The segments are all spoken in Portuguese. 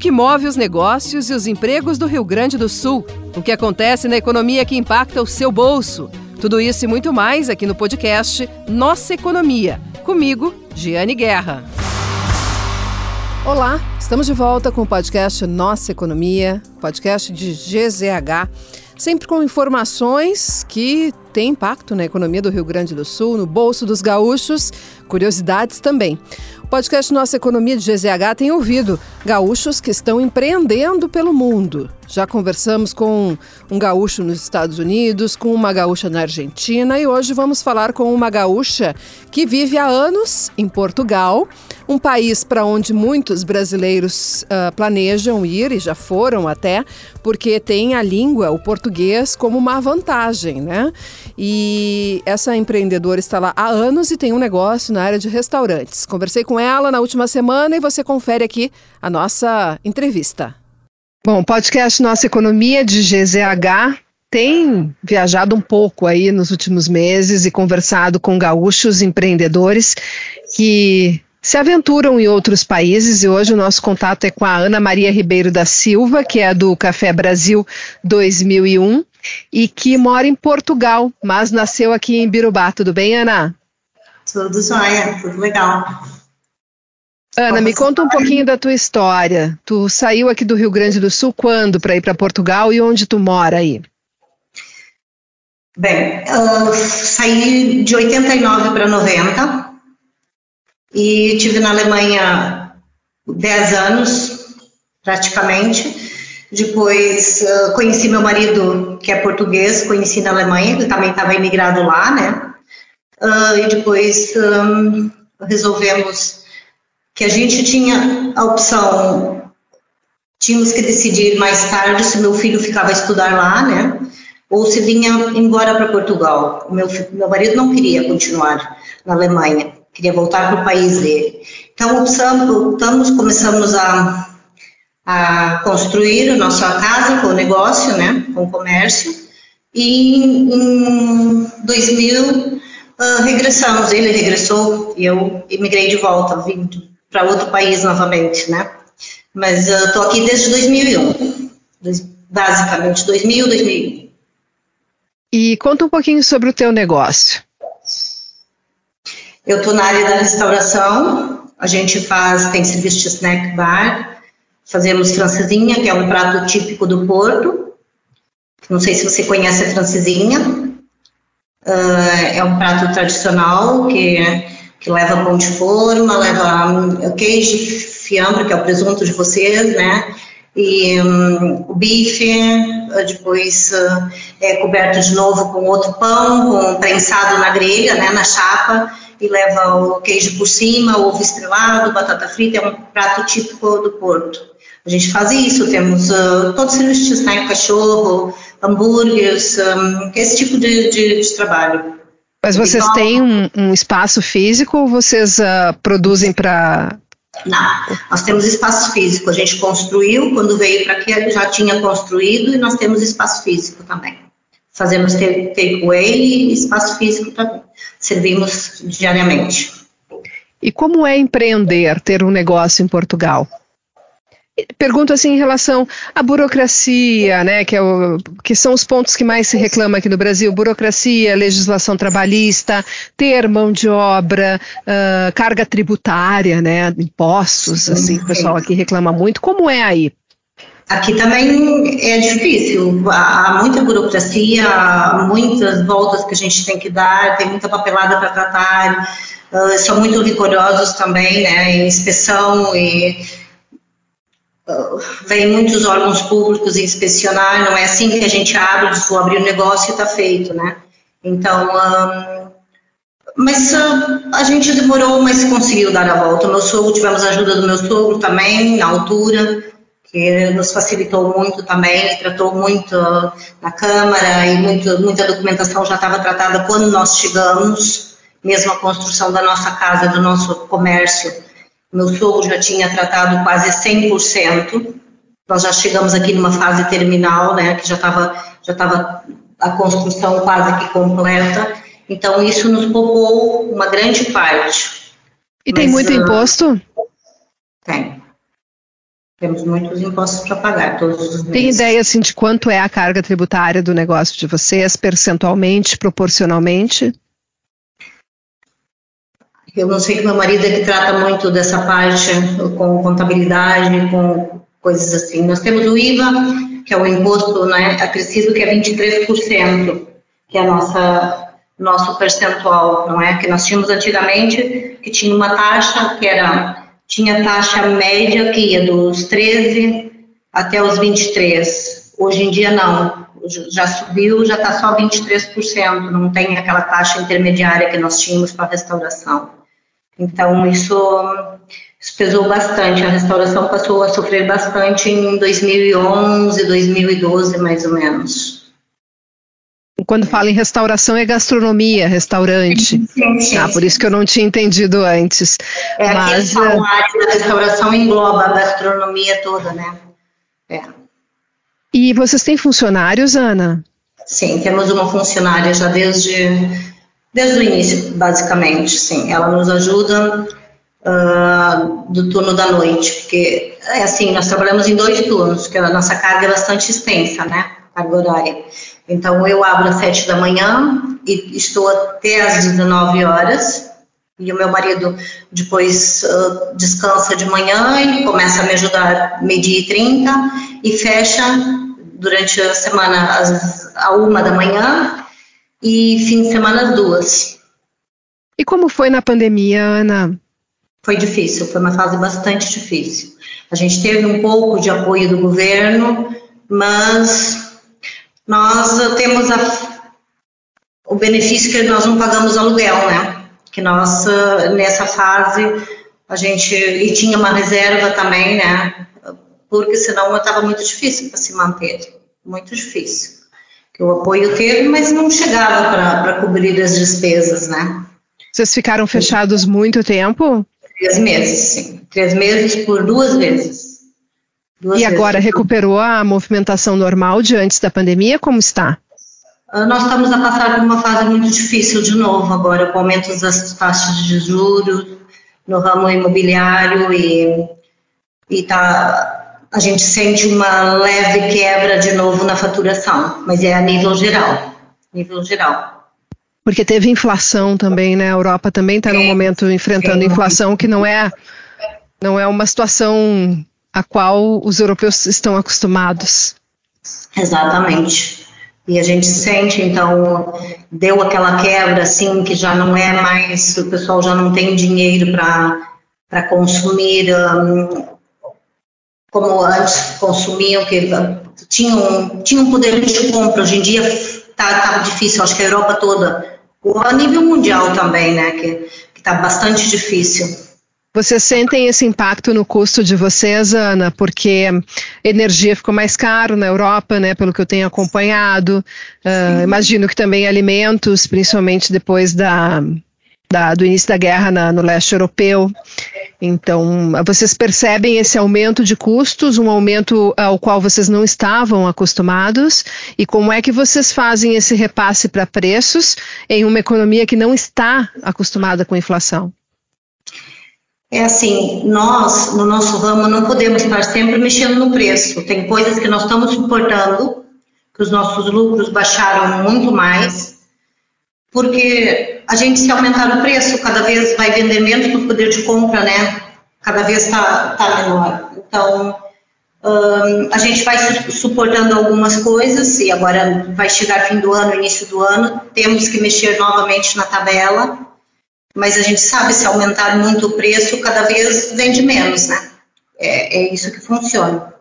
que move os negócios e os empregos do Rio Grande do Sul, o que acontece na economia que impacta o seu bolso. Tudo isso e muito mais aqui no podcast Nossa Economia. Comigo, Giane Guerra. Olá, estamos de volta com o podcast Nossa Economia, podcast de GZH, sempre com informações que têm impacto na economia do Rio Grande do Sul, no bolso dos gaúchos, curiosidades também podcast Nossa Economia de GZH tem ouvido gaúchos que estão empreendendo pelo mundo. Já conversamos com um gaúcho nos Estados Unidos, com uma gaúcha na Argentina e hoje vamos falar com uma gaúcha que vive há anos em Portugal, um país para onde muitos brasileiros uh, planejam ir e já foram até, porque tem a língua, o português, como uma vantagem, né? E essa empreendedora está lá há anos e tem um negócio na área de restaurantes. Conversei com ela na última semana e você confere aqui a nossa entrevista. Bom, podcast Nossa Economia de GZH tem viajado um pouco aí nos últimos meses e conversado com gaúchos empreendedores que se aventuram em outros países e hoje o nosso contato é com a Ana Maria Ribeiro da Silva, que é do Café Brasil 2001 e que mora em Portugal, mas nasceu aqui em Birubá. Tudo bem, Ana? Tudo jóia, tudo legal. Ana, me conta um pouquinho da tua história. Tu saiu aqui do Rio Grande do Sul quando para ir para Portugal e onde tu mora aí? Bem, eu saí de 89 para 90 e tive na Alemanha 10 anos, praticamente. Depois uh, conheci meu marido, que é português, conheci na Alemanha, ele também estava imigrado lá, né? Uh, e depois um, resolvemos que a gente tinha a opção, tínhamos que decidir mais tarde se meu filho ficava a estudar lá, né? Ou se vinha embora para Portugal. Meu, meu marido não queria continuar na Alemanha, queria voltar para o país dele. Então, optamos começamos a a construir a nossa casa com o negócio, né, com o comércio. E em 2000 uh, ah, regressamos, ele regressou e eu emigrei de volta, vim para outro país novamente, né. Mas estou uh, aqui desde 2001, basicamente 2000, 2001. E conta um pouquinho sobre o teu negócio. Eu estou na área da restauração, a gente faz, tem serviço de snack bar, Fazemos francesinha, que é um prato típico do Porto. Não sei se você conhece a francesinha. Uh, é um prato tradicional que, que leva pão de forma, leva um, queijo, fiambre, que é o presunto de vocês, né? E um, o bife, depois uh, é coberto de novo com outro pão, com prensado na grelha, né, na chapa, e leva o queijo por cima, ovo estrelado, batata frita, é um prato típico do Porto. A gente faz isso, temos uh, todos os serviços, né, cachorro, hambúrgueres, um, esse tipo de, de, de trabalho. Mas vocês então, têm um, um, espaço físico ou vocês uh, produzem para não, nós temos espaço físico. A gente construiu, quando veio para aqui já tinha construído e nós temos espaço físico também. Fazemos takeaway e espaço físico também. Servimos diariamente. E como é empreender, ter um negócio em Portugal? Pergunto assim em relação à burocracia, né, que, é o, que são os pontos que mais se reclama aqui no Brasil: burocracia, legislação trabalhista, ter mão de obra, uh, carga tributária, né, impostos, assim, o pessoal aqui reclama muito. Como é aí? Aqui também é difícil, há muita burocracia, muitas voltas que a gente tem que dar, tem muita papelada para tratar, uh, são muito rigorosos também, né, em inspeção e vem muitos órgãos públicos inspecionar, não é assim que a gente abre, diz, vou abrir o um negócio e está feito, né? Então, mas a gente demorou, mas conseguiu dar a volta. O meu sogro, tivemos a ajuda do meu sogro também, na altura, que nos facilitou muito também, tratou muito na Câmara e muito, muita documentação já estava tratada quando nós chegamos, mesmo a construção da nossa casa, do nosso comércio, meu sogro já tinha tratado quase 100%. Nós já chegamos aqui numa fase terminal, né, que já estava já tava a construção quase que completa. Então, isso nos poupou uma grande parte. E Mas, tem muito uh, imposto? Tem. Temos muitos impostos para pagar todos os meses. Tem ideia assim de quanto é a carga tributária do negócio de vocês, percentualmente, proporcionalmente? Eu não sei que meu marido é que trata muito dessa parte com contabilidade, com coisas assim. Nós temos o IVA, que é o imposto né, acrescido, que é 23%, que é a nossa nosso percentual, não é? Que nós tínhamos antigamente, que tinha uma taxa que era tinha taxa média que ia dos 13 até os 23. Hoje em dia não, já subiu, já está só 23%, não tem aquela taxa intermediária que nós tínhamos para restauração. Então isso, isso pesou bastante, a restauração passou a sofrer bastante em 2011, 2012 mais ou menos. Quando fala em restauração é gastronomia, restaurante. Sim, sim, ah, por isso que eu não tinha entendido antes. É, Mas, a área da restauração engloba a gastronomia toda, né? É. E vocês têm funcionários, Ana? Sim, temos uma funcionária já desde, desde o início, basicamente, sim. Ela nos ajuda uh, do turno da noite, porque, é assim, nós trabalhamos em dois turnos, porque a nossa carga é bastante extensa, né? Carga horária. Então, eu abro às sete da manhã e estou até às 19 horas. E o meu marido depois uh, descansa de manhã e começa a me ajudar meio-dia e trinta e fecha durante a semana às, uma da manhã e fim de semana duas. E como foi na pandemia, Ana? Foi difícil, foi uma fase bastante difícil. A gente teve um pouco de apoio do governo, mas nós temos a, o benefício que nós não pagamos aluguel, né? Que nós, nessa fase, a gente, e tinha uma reserva também, né? Porque senão estava muito difícil para se manter, muito difícil. O apoio teve, mas não chegava para cobrir as despesas, né? Vocês ficaram fechados muito tempo? Três meses, sim. Três meses por duas vezes. Duas e agora recuperou a movimentação normal de antes da pandemia? Como está? Ah, nós estamos a passar por uma fase muito difícil de novo agora, com aumentos das taxas de juros no ramo imobiliário e, e tá, a gente sente uma leve quebra de novo na faturação, mas é a nível geral, nível geral. Porque teve inflação também, né? A Europa também está num momento enfrentando inflação que não é não é uma situação a qual os europeus estão acostumados. Exatamente. E a gente sente, então, deu aquela quebra, assim, que já não é mais, o pessoal já não tem dinheiro para consumir um, como antes consumiam, que tinham, tinham poder de compra. Hoje em dia está tá difícil, acho que a Europa toda, a nível mundial também, né, que está bastante difícil. Vocês sentem esse impacto no custo de vocês, Ana, porque energia ficou mais caro na Europa, né? Pelo que eu tenho acompanhado. Uh, imagino que também alimentos, principalmente depois da, da do início da guerra na, no leste europeu. Então, vocês percebem esse aumento de custos, um aumento ao qual vocês não estavam acostumados? E como é que vocês fazem esse repasse para preços em uma economia que não está acostumada com inflação? É assim, nós, no nosso ramo, não podemos estar sempre mexendo no preço. Tem coisas que nós estamos suportando, que os nossos lucros baixaram muito mais, porque a gente, se aumentar o preço, cada vez vai vender menos no poder de compra, né? Cada vez está tá menor. Então, a gente vai suportando algumas coisas, e agora vai chegar fim do ano, início do ano, temos que mexer novamente na tabela mas a gente sabe se aumentar muito o preço, cada vez vende menos, né? É, é isso que funciona.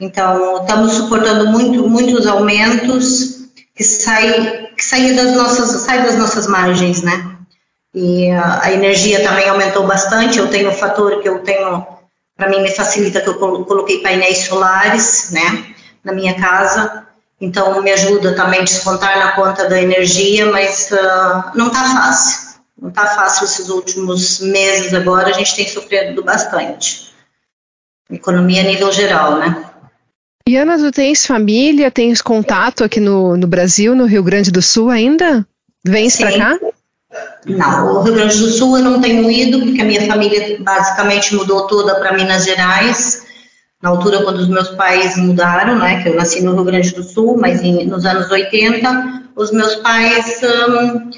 Então, estamos suportando muito, muitos aumentos que saem que sai das nossas, sai das nossas margens, né? E a, a energia também aumentou bastante. Eu tenho o fator que eu tenho, para mim me facilita que eu coloquei painéis solares, né, na minha casa. Então, me ajuda também a descontar na conta da energia, mas uh, não está fácil não está fácil esses últimos meses agora, a gente tem sofrido bastante. Economia a nível geral, né? E Ana, tu tens família, tens contato aqui no, no Brasil, no Rio Grande do Sul ainda? Vens para cá? Não, o Rio Grande do Sul eu não tenho ido, porque a minha família basicamente mudou toda para Minas Gerais, na altura quando os meus pais mudaram, né, que eu nasci no Rio Grande do Sul, mas em, nos anos 80, os meus pais um,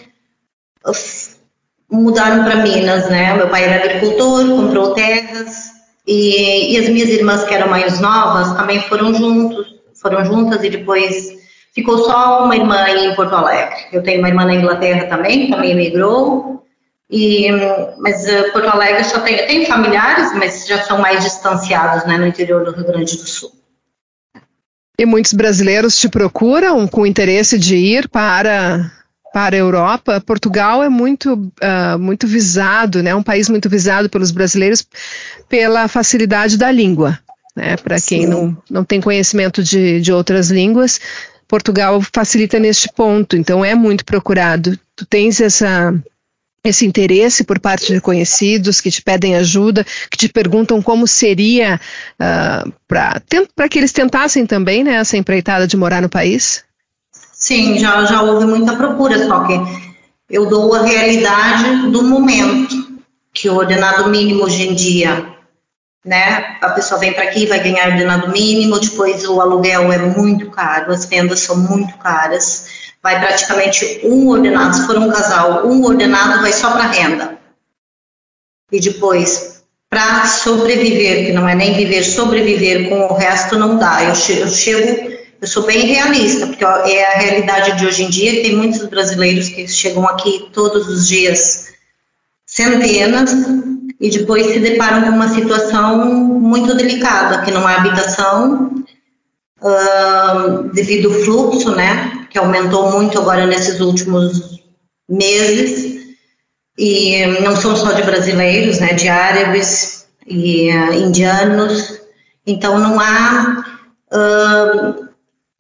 mudaram para Minas, né? Meu pai era agricultor, comprou terras e, e, as minhas irmãs que eram mais novas também foram juntos, foram juntas e depois ficou só uma irmã em Porto Alegre. Eu tenho uma irmã na Inglaterra também, também emigrou. E, mas uh, Porto Alegre só tem, tem familiares, mas já são mais distanciados, né, no interior do Rio Grande do Sul. E muitos brasileiros te procuram com interesse de ir para para a Europa, Portugal é muito, uh, muito visado, né? Um país muito visado pelos brasileiros pela facilidade da língua. Né? Para quem não, não tem conhecimento de, de outras línguas, Portugal facilita neste ponto. Então é muito procurado. Tu tens essa esse interesse por parte de conhecidos que te pedem ajuda, que te perguntam como seria uh, para que eles tentassem também né, essa empreitada de morar no país? Sim, já, já houve muita procura, só que eu dou a realidade do momento, que o ordenado mínimo hoje em dia, né? A pessoa vem para aqui, vai ganhar ordenado mínimo, depois o aluguel é muito caro, as vendas são muito caras, vai praticamente um ordenado, se for um casal, um ordenado vai só para renda. E depois, para sobreviver, que não é nem viver, sobreviver com o resto não dá. Eu, eu chego eu sou bem realista, porque é a realidade de hoje em dia. Tem muitos brasileiros que chegam aqui todos os dias, centenas, e depois se deparam com uma situação muito delicada, que não há habitação, uh, devido ao fluxo, né, que aumentou muito agora nesses últimos meses, e não são só de brasileiros, né, de árabes e uh, indianos, então não há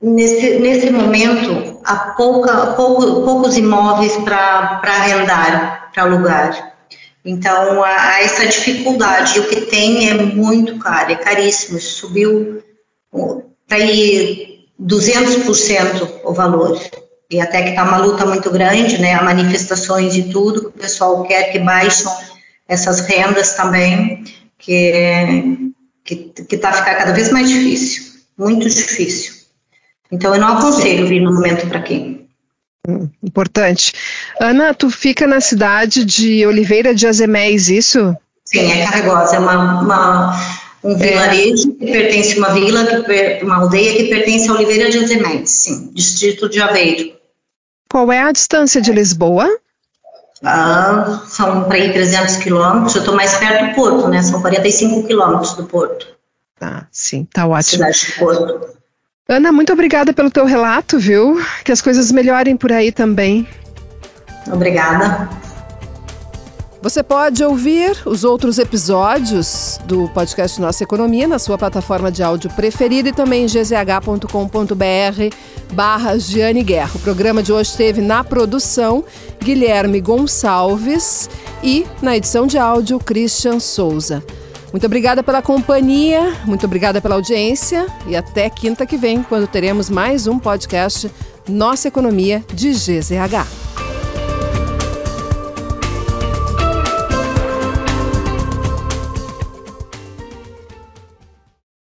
Nesse, nesse momento, há pouca, pouco, poucos imóveis para arrendar, para alugar. Então, há, essa dificuldade. E o que tem é muito caro, é caríssimo. Subiu para ir 200% o valor. E até que está uma luta muito grande, né? Há manifestações e tudo, o pessoal quer que baixem essas rendas também, que que está a ficar cada vez mais difícil, muito difícil. Então, eu não aconselho vir no momento para quem. Hum, importante. Ana, tu fica na cidade de Oliveira de Azeméis, isso? Sim, é Carregosa, é uma, uma um é. vilarejo que pertence a uma vila, que, uma aldeia que pertence a Oliveira de Azeméis, sim, distrito de Aveiro. Qual é a distância de Lisboa? Ah, são para ir 300 quilômetros, eu estou mais perto do Porto, né? São 45 quilômetros do Porto. Tá, sim, tá ótimo. Cidade de Porto. Ana, muito obrigada pelo teu relato, viu? Que as coisas melhorem por aí também. Obrigada. Você pode ouvir os outros episódios do podcast Nossa Economia na sua plataforma de áudio preferida e também em gzh.com.br barra Giane Guerra. O programa de hoje teve na produção Guilherme Gonçalves e na edição de áudio Christian Souza. Muito obrigada pela companhia, muito obrigada pela audiência e até quinta que vem, quando teremos mais um podcast Nossa Economia de GZH.